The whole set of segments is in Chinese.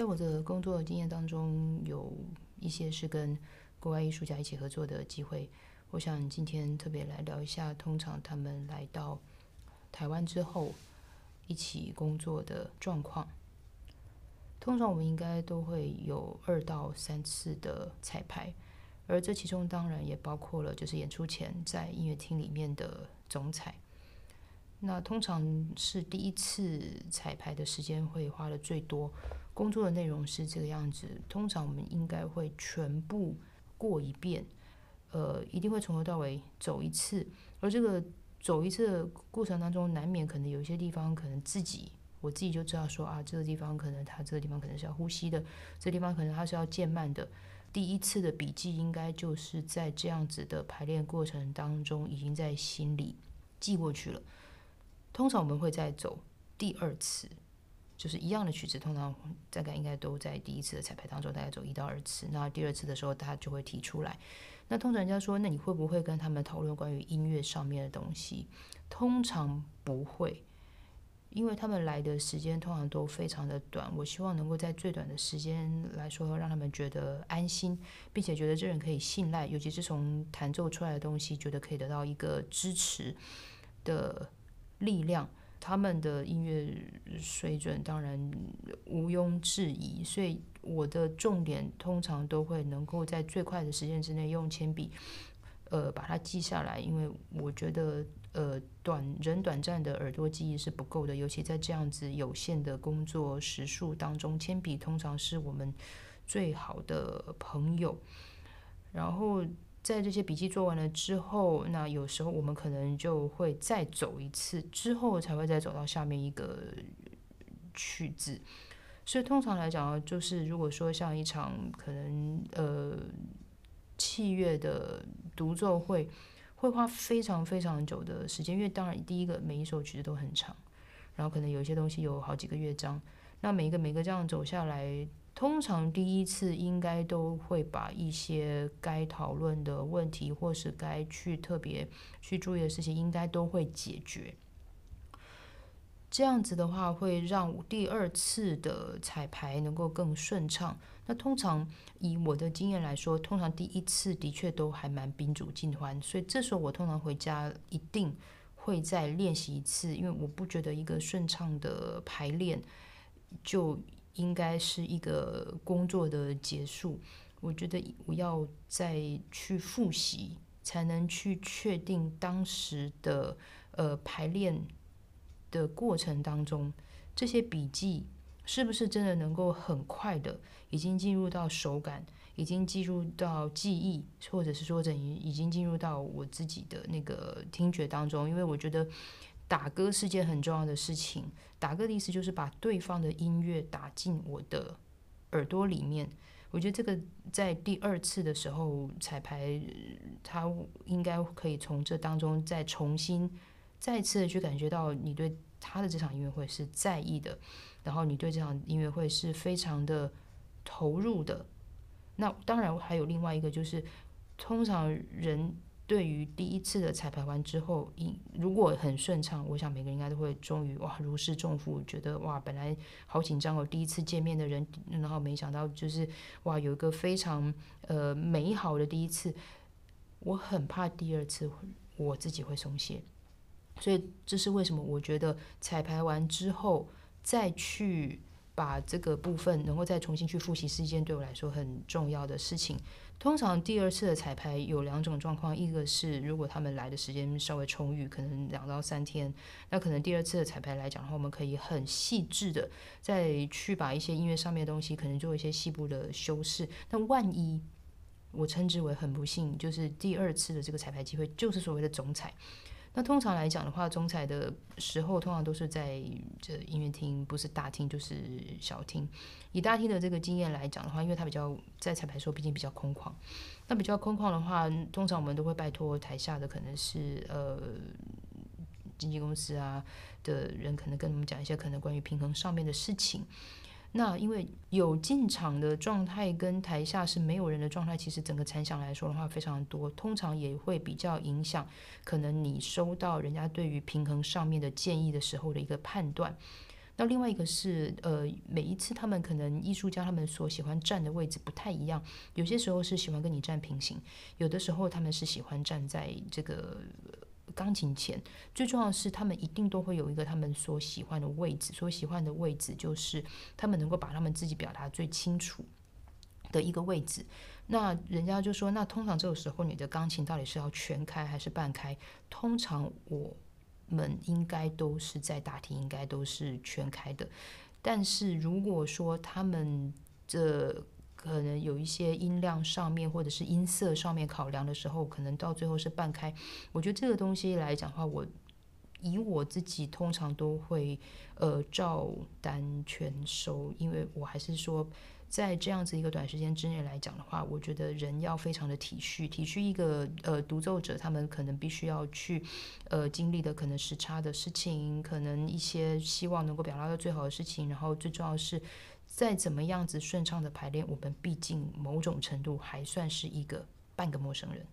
在我的工作经验当中，有一些是跟国外艺术家一起合作的机会。我想今天特别来聊一下，通常他们来到台湾之后一起工作的状况。通常我们应该都会有二到三次的彩排，而这其中当然也包括了就是演出前在音乐厅里面的总彩。那通常是第一次彩排的时间会花的最多，工作的内容是这个样子。通常我们应该会全部过一遍。呃，一定会从头到尾走一次，而这个走一次的过程当中，难免可能有一些地方可能自己我自己就知道说啊，这个地方可能它这个地方可能是要呼吸的，这地方可能它是要渐慢的。第一次的笔记应该就是在这样子的排练过程当中已经在心里记过去了。通常我们会再走第二次，就是一样的曲子，通常大概应该都在第一次的彩排当中大概走一到二次，那第二次的时候他就会提出来。那通常人家说，那你会不会跟他们讨论关于音乐上面的东西？通常不会，因为他们来的时间通常都非常的短。我希望能够在最短的时间来说，让他们觉得安心，并且觉得这人可以信赖，尤其是从弹奏出来的东西，觉得可以得到一个支持的力量。他们的音乐水准当然毋庸置疑，所以我的重点通常都会能够在最快的时间之内用铅笔，呃，把它记下来。因为我觉得，呃，短人短暂的耳朵记忆是不够的，尤其在这样子有限的工作时数当中，铅笔通常是我们最好的朋友。然后。在这些笔记做完了之后，那有时候我们可能就会再走一次，之后才会再走到下面一个曲子。所以通常来讲，就是如果说像一场可能呃器乐的独奏会，会花非常非常久的时间，因为当然第一个每一首曲子都很长，然后可能有一些东西有好几个乐章，那每一个每个这样走下来。通常第一次应该都会把一些该讨论的问题，或是该去特别去注意的事情，应该都会解决。这样子的话，会让第二次的彩排能够更顺畅。那通常以我的经验来说，通常第一次的确都还蛮宾主尽欢，所以这时候我通常回家一定会再练习一次，因为我不觉得一个顺畅的排练就。应该是一个工作的结束，我觉得我要再去复习，才能去确定当时的呃排练的过程当中，这些笔记是不是真的能够很快的已经进入到手感，已经进入到记忆，或者是说等于已经进入到我自己的那个听觉当中，因为我觉得。打歌是件很重要的事情。打歌的意思就是把对方的音乐打进我的耳朵里面。我觉得这个在第二次的时候彩排，他应该可以从这当中再重新、再次的去感觉到你对他的这场音乐会是在意的，然后你对这场音乐会是非常的投入的。那当然还有另外一个就是，通常人。对于第一次的彩排完之后，应如果很顺畅，我想每个人应该都会终于哇如释重负，觉得哇本来好紧张哦，第一次见面的人，然后没想到就是哇有一个非常呃美好的第一次，我很怕第二次我自己会松懈，所以这是为什么我觉得彩排完之后再去把这个部分能够再重新去复习是一件对我来说很重要的事情。通常第二次的彩排有两种状况，一个是如果他们来的时间稍微充裕，可能两到三天，那可能第二次的彩排来讲的话，我们可以很细致的再去把一些音乐上面的东西，可能做一些细部的修饰。那万一我称之为很不幸，就是第二次的这个彩排机会就是所谓的总彩。那通常来讲的话，中彩的时候通常都是在这音乐厅，不是大厅就是小厅。以大厅的这个经验来讲的话，因为它比较在彩排的时候毕竟比较空旷，那比较空旷的话，通常我们都会拜托台下的可能是呃经纪公司啊的人，可能跟我们讲一些可能关于平衡上面的事情。那因为有进场的状态跟台下是没有人的状态，其实整个残响来说的话非常多，通常也会比较影响可能你收到人家对于平衡上面的建议的时候的一个判断。那另外一个是，呃，每一次他们可能艺术家他们所喜欢站的位置不太一样，有些时候是喜欢跟你站平行，有的时候他们是喜欢站在这个钢琴前。最重要的是，他们一定都会有一个他们所喜欢的位置，所喜欢的位置就是他们能够把他们自己表达最清楚的一个位置。那人家就说，那通常这个时候你的钢琴到底是要全开还是半开？通常我们应该都是在大厅，应该都是全开的。但是如果说他们这可能有一些音量上面或者是音色上面考量的时候，可能到最后是半开。我觉得这个东西来讲的话，我以我自己通常都会呃照单全收，因为我还是说。在这样子一个短时间之内来讲的话，我觉得人要非常的体恤，体恤一个呃独奏者，他们可能必须要去呃经历的可能时差的事情，可能一些希望能够表达到最好的事情，然后最重要是再怎么样子顺畅的排练，我们毕竟某种程度还算是一个半个陌生人，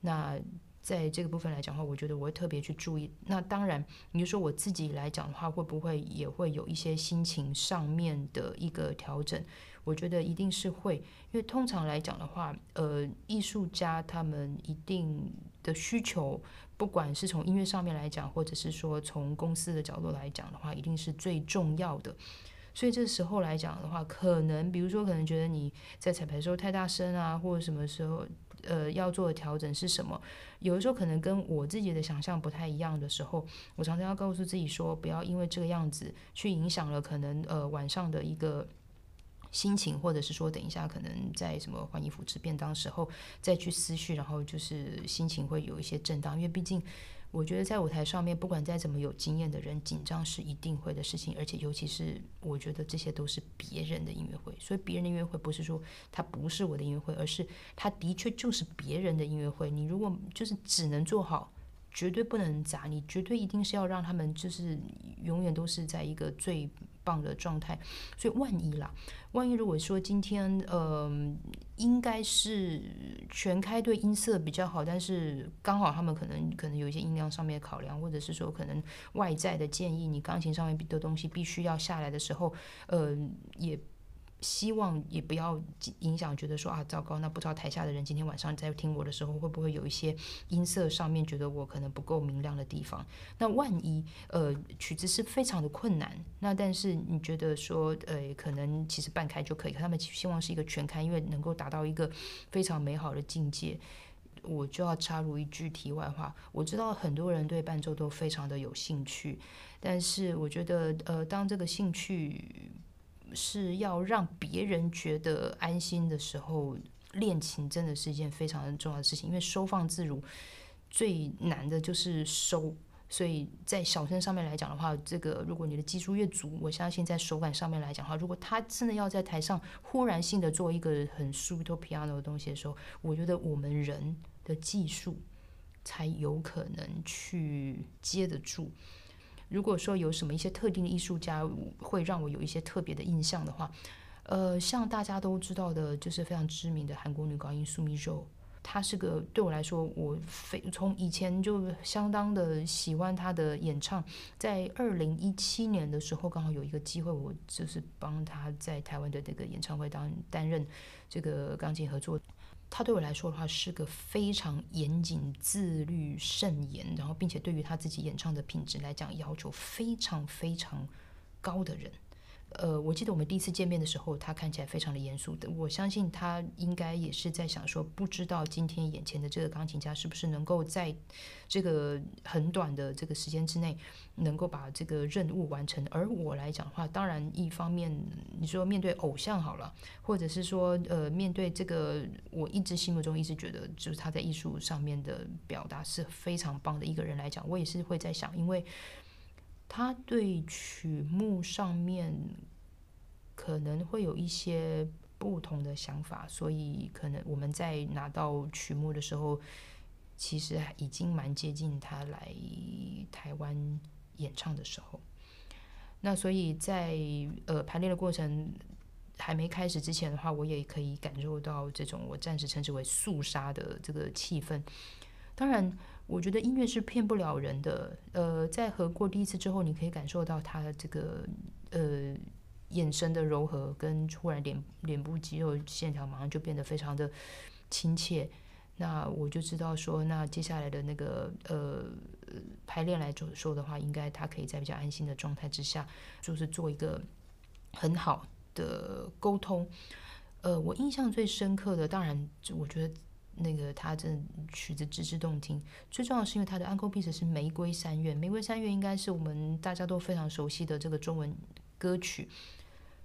那。在这个部分来讲的话，我觉得我会特别去注意。那当然，你就说我自己来讲的话，会不会也会有一些心情上面的一个调整？我觉得一定是会，因为通常来讲的话，呃，艺术家他们一定的需求，不管是从音乐上面来讲，或者是说从公司的角度来讲的话，一定是最重要的。所以这时候来讲的话，可能比如说，可能觉得你在彩排的时候太大声啊，或者什么时候。呃，要做的调整是什么？有的时候可能跟我自己的想象不太一样的时候，我常常要告诉自己说，不要因为这个样子去影响了可能呃晚上的一个心情，或者是说等一下可能在什么换衣服、吃便当时候再去思绪，然后就是心情会有一些震荡，因为毕竟。我觉得在舞台上面，不管再怎么有经验的人，紧张是一定会的事情。而且，尤其是我觉得这些都是别人的音乐会，所以别人的音乐会不是说他不是我的音乐会，而是他的确就是别人的音乐会。你如果就是只能做好。绝对不能砸，你绝对一定是要让他们就是永远都是在一个最棒的状态。所以万一啦，万一如果说今天呃应该是全开对音色比较好，但是刚好他们可能可能有一些音量上面的考量，或者是说可能外在的建议，你钢琴上面的东西必须要下来的时候，呃也。希望也不要影响，觉得说啊，糟糕，那不知道台下的人今天晚上在听我的时候，会不会有一些音色上面觉得我可能不够明亮的地方？那万一呃曲子是非常的困难，那但是你觉得说呃可能其实半开就可以，他们希望是一个全开，因为能够达到一个非常美好的境界。我就要插入一句题外话，我知道很多人对伴奏都非常的有兴趣，但是我觉得呃当这个兴趣。是要让别人觉得安心的时候，练琴真的是一件非常重要的事情。因为收放自如最难的就是收，所以在小声上面来讲的话，这个如果你的技术越足，我相信在手感上面来讲的话，如果他真的要在台上忽然性的做一个很 super piano 的东西的时候，我觉得我们人的技术才有可能去接得住。如果说有什么一些特定的艺术家会让我有一些特别的印象的话，呃，像大家都知道的，就是非常知名的韩国女高音苏米肉，她是个对我来说，我非从以前就相当的喜欢她的演唱。在二零一七年的时候，刚好有一个机会，我就是帮她在台湾的这个演唱会当担任这个钢琴合作。他对我来说的话，是个非常严谨、自律慎言，然后并且对于他自己演唱的品质来讲，要求非常非常高的人。呃，我记得我们第一次见面的时候，他看起来非常的严肃的。我相信他应该也是在想说，不知道今天眼前的这个钢琴家是不是能够在这个很短的这个时间之内，能够把这个任务完成。而我来讲的话，当然一方面你说面对偶像好了，或者是说呃面对这个我一直心目中一直觉得就是他在艺术上面的表达是非常棒的一个人来讲，我也是会在想，因为。他对曲目上面可能会有一些不同的想法，所以可能我们在拿到曲目的时候，其实已经蛮接近他来台湾演唱的时候。那所以在呃排练的过程还没开始之前的话，我也可以感受到这种我暂时称之为肃杀的这个气氛。当然。我觉得音乐是骗不了人的。呃，在合过第一次之后，你可以感受到他的这个呃眼神的柔和，跟突然脸脸部肌肉线条马上就变得非常的亲切。那我就知道说，那接下来的那个呃排练来说说的话，应该他可以在比较安心的状态之下，就是做一个很好的沟通。呃，我印象最深刻的，当然我觉得。那个他的曲子直至动听，最重要是因为他的 Uncle Piece 是《玫瑰三月》，《玫瑰三月》应该是我们大家都非常熟悉的这个中文歌曲。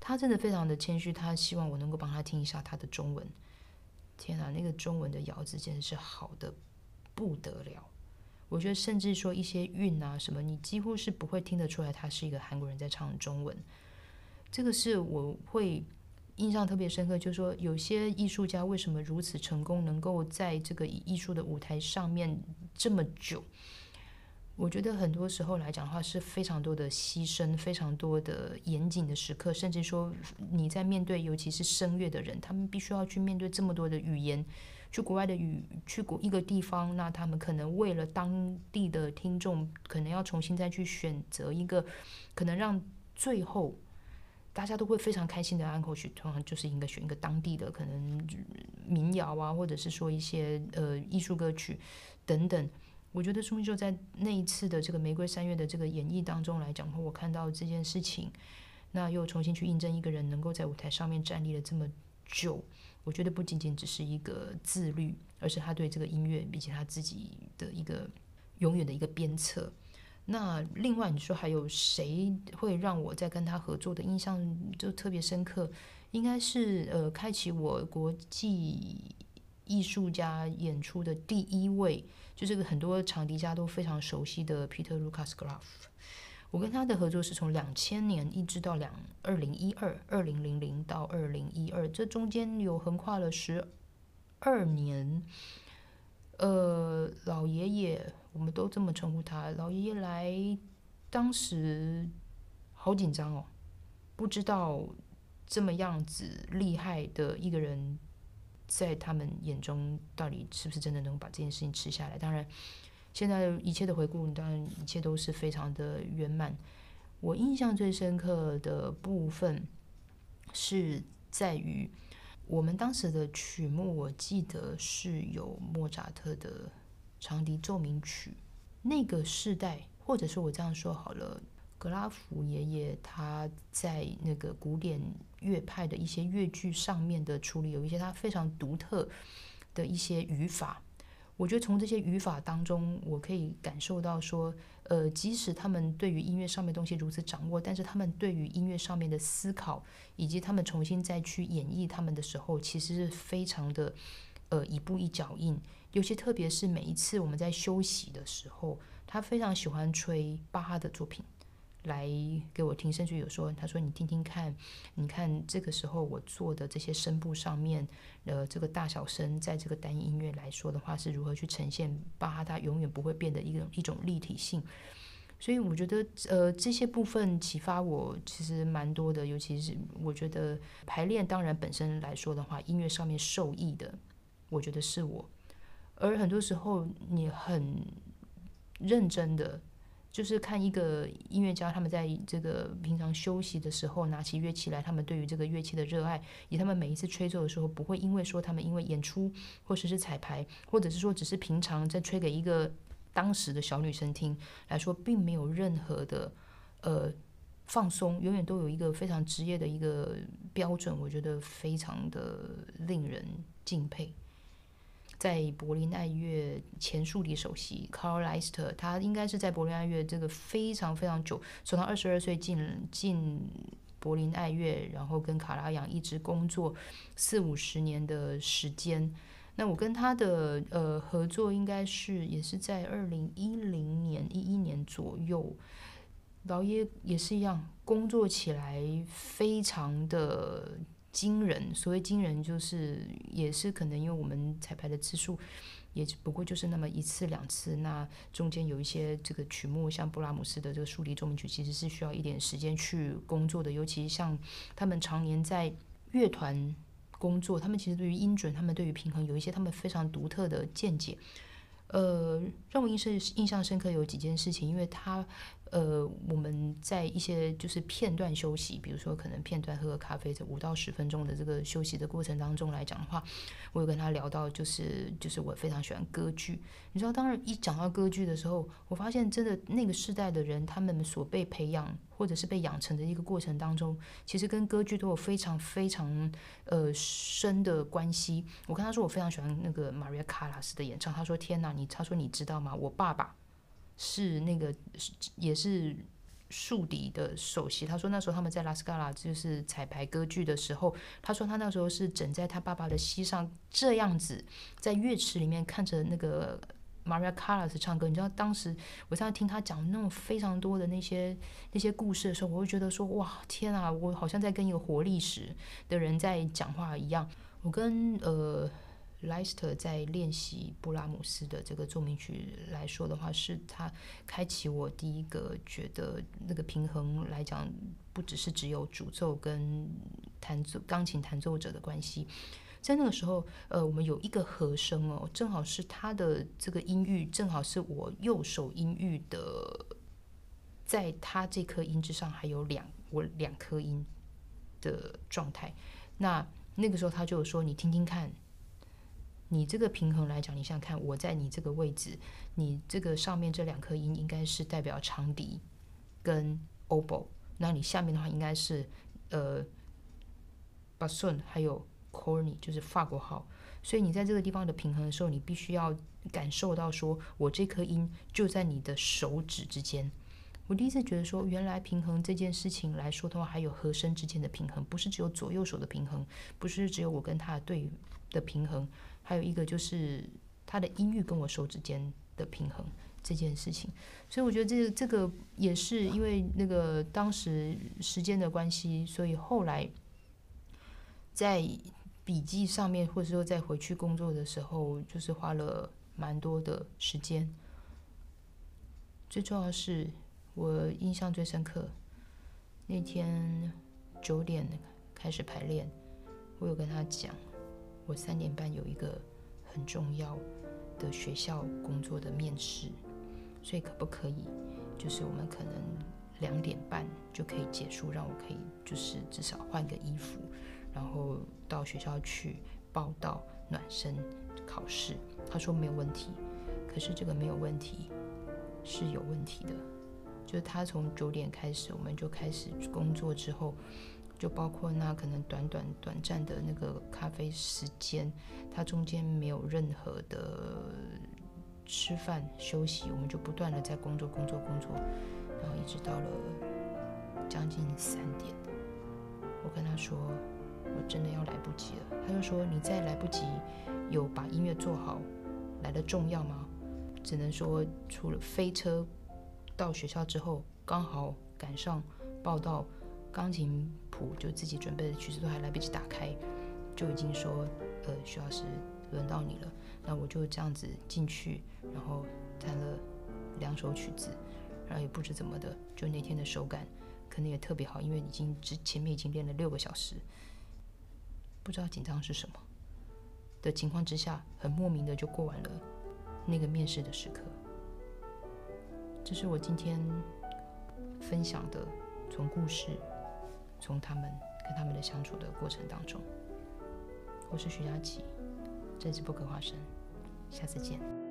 他真的非常的谦虚，他希望我能够帮他听一下他的中文。天啊，那个中文的咬字简直是好的不得了！我觉得甚至说一些韵啊什么，你几乎是不会听得出来他是一个韩国人在唱中文。这个是我会。印象特别深刻，就是说有些艺术家为什么如此成功，能够在这个艺术的舞台上面这么久？我觉得很多时候来讲的话，是非常多的牺牲，非常多的严谨的时刻，甚至说你在面对尤其是声乐的人，他们必须要去面对这么多的语言，去国外的语，去国一个地方，那他们可能为了当地的听众，可能要重新再去选择一个，可能让最后。大家都会非常开心的安口曲，通常就是应该选一个当地的可能民谣啊，或者是说一些呃艺术歌曲等等。我觉得苏明秀在那一次的这个玫瑰三月的这个演绎当中来讲的话，我看到这件事情，那又重新去印证一个人能够在舞台上面站立了这么久，我觉得不仅仅只是一个自律，而是他对这个音乐以及他自己的一个永远的一个鞭策。那另外你说还有谁会让我在跟他合作的印象就特别深刻？应该是呃，开启我国际艺术家演出的第一位，就这个很多场地家都非常熟悉的 Peter Lucas Graf。我跟他的合作是从两千年一直到两二零一二二零零零到二零一二，这中间有横跨了十二年。呃，老爷爷，我们都这么称呼他。老爷爷来，当时好紧张哦，不知道这么样子厉害的一个人，在他们眼中到底是不是真的能把这件事情吃下来？当然，现在一切的回顾，当然一切都是非常的圆满。我印象最深刻的部分是在于。我们当时的曲目，我记得是有莫扎特的长笛奏鸣曲。那个世代，或者是我这样说好了，格拉夫爷爷他在那个古典乐派的一些乐句上面的处理，有一些他非常独特的一些语法。我觉得从这些语法当中，我可以感受到说。呃，即使他们对于音乐上面东西如此掌握，但是他们对于音乐上面的思考，以及他们重新再去演绎他们的时候，其实是非常的呃一步一脚印。尤其特别是每一次我们在休息的时候，他非常喜欢吹巴哈的作品。来给我听，甚至有说，他说你听听看，你看这个时候我做的这些声部上面，呃，这个大小声，在这个单音乐来说的话，是如何去呈现巴哈它永远不会变的一种一种立体性。所以我觉得，呃，这些部分启发我其实蛮多的，尤其是我觉得排练当然本身来说的话，音乐上面受益的，我觉得是我，而很多时候你很认真的。就是看一个音乐家，他们在这个平常休息的时候拿起乐器来，他们对于这个乐器的热爱，以他们每一次吹奏的时候，不会因为说他们因为演出或者是彩排，或者是说只是平常在吹给一个当时的小女生听来说，并没有任何的呃放松，永远都有一个非常职业的一个标准，我觉得非常的令人敬佩。在柏林爱乐前助理首席 Carl Leister，他应该是在柏林爱乐这个非常非常久，从他二十二岁进进柏林爱乐，然后跟卡拉扬一直工作四五十年的时间。那我跟他的呃合作应该是也是在二零一零年一一年左右，老爷也是一样，工作起来非常的。惊人，所谓惊人，就是也是可能因为我们彩排的次数，也不过就是那么一次两次。那中间有一些这个曲目，像布拉姆斯的这个竖笛奏鸣曲，其实是需要一点时间去工作的。尤其像他们常年在乐团工作，他们其实对于音准，他们对于平衡，有一些他们非常独特的见解。呃，让我印象印象深刻有几件事情，因为他。呃，我们在一些就是片段休息，比如说可能片段喝个咖啡，这五到十分钟的这个休息的过程当中来讲的话，我有跟他聊到，就是就是我非常喜欢歌剧。你知道，当然一讲到歌剧的时候，我发现真的那个时代的人，他们所被培养或者是被养成的一个过程当中，其实跟歌剧都有非常非常呃深的关系。我跟他说，我非常喜欢那个 Maria Callas 的演唱。他说：“天哪，你他说你知道吗？我爸爸。”是那个也是竖笛的首席。他说那时候他们在拉斯卡拉就是彩排歌剧的时候，他说他那时候是枕在他爸爸的膝上，这样子在乐池里面看着那个 Maria Callas 唱歌。你知道当时我在听他讲那种非常多的那些那些故事的时候，我会觉得说哇天啊，我好像在跟一个活历史的人在讲话一样。我跟呃。莱斯特在练习布拉姆斯的这个奏鸣曲来说的话，是他开启我第一个觉得那个平衡来讲，不只是只有主奏跟弹奏钢琴弹奏者的关系。在那个时候，呃，我们有一个和声哦，正好是他的这个音域，正好是我右手音域的，在他这颗音之上还有两我两颗音的状态。那那个时候他就说：“你听听看。”你这个平衡来讲，你想想看，我在你这个位置，你这个上面这两颗音应该是代表长笛跟 oboe，那你下面的话应该是呃 bassoon 还有 corny，就是法国号。所以你在这个地方的平衡的时候，你必须要感受到，说我这颗音就在你的手指之间。我第一次觉得说，原来平衡这件事情来说的话，还有和声之间的平衡，不是只有左右手的平衡，不是只有我跟他的对的平衡。还有一个就是他的音域跟我手指间的平衡这件事情，所以我觉得这这个也是因为那个当时时间的关系，所以后来在笔记上面，或者说在回去工作的时候，就是花了蛮多的时间。最重要是我印象最深刻，那天九点开始排练，我有跟他讲。我三点半有一个很重要的学校工作的面试，所以可不可以，就是我们可能两点半就可以结束，让我可以就是至少换个衣服，然后到学校去报道、暖身、考试。他说没有问题，可是这个没有问题是有问题的，就是他从九点开始，我们就开始工作之后。就包括那可能短短短暂的那个咖啡时间，它中间没有任何的吃饭休息，我们就不断的在工作工作工作，然后一直到了将近三点，我跟他说我真的要来不及了，他就说你再来不及有把音乐做好来的重要吗？只能说除了飞车到学校之后刚好赶上报道。钢琴谱就自己准备的曲子都还来不及打开，就已经说，呃，徐老师轮到你了。那我就这样子进去，然后弹了两首曲子，然后也不知怎么的，就那天的手感可能也特别好，因为已经之前面已经练了六个小时，不知道紧张是什么的情况之下，很莫名的就过完了那个面试的时刻。这是我今天分享的，从故事。从他们跟他们的相处的过程当中，我是徐佳琪，这是不可花生，下次见。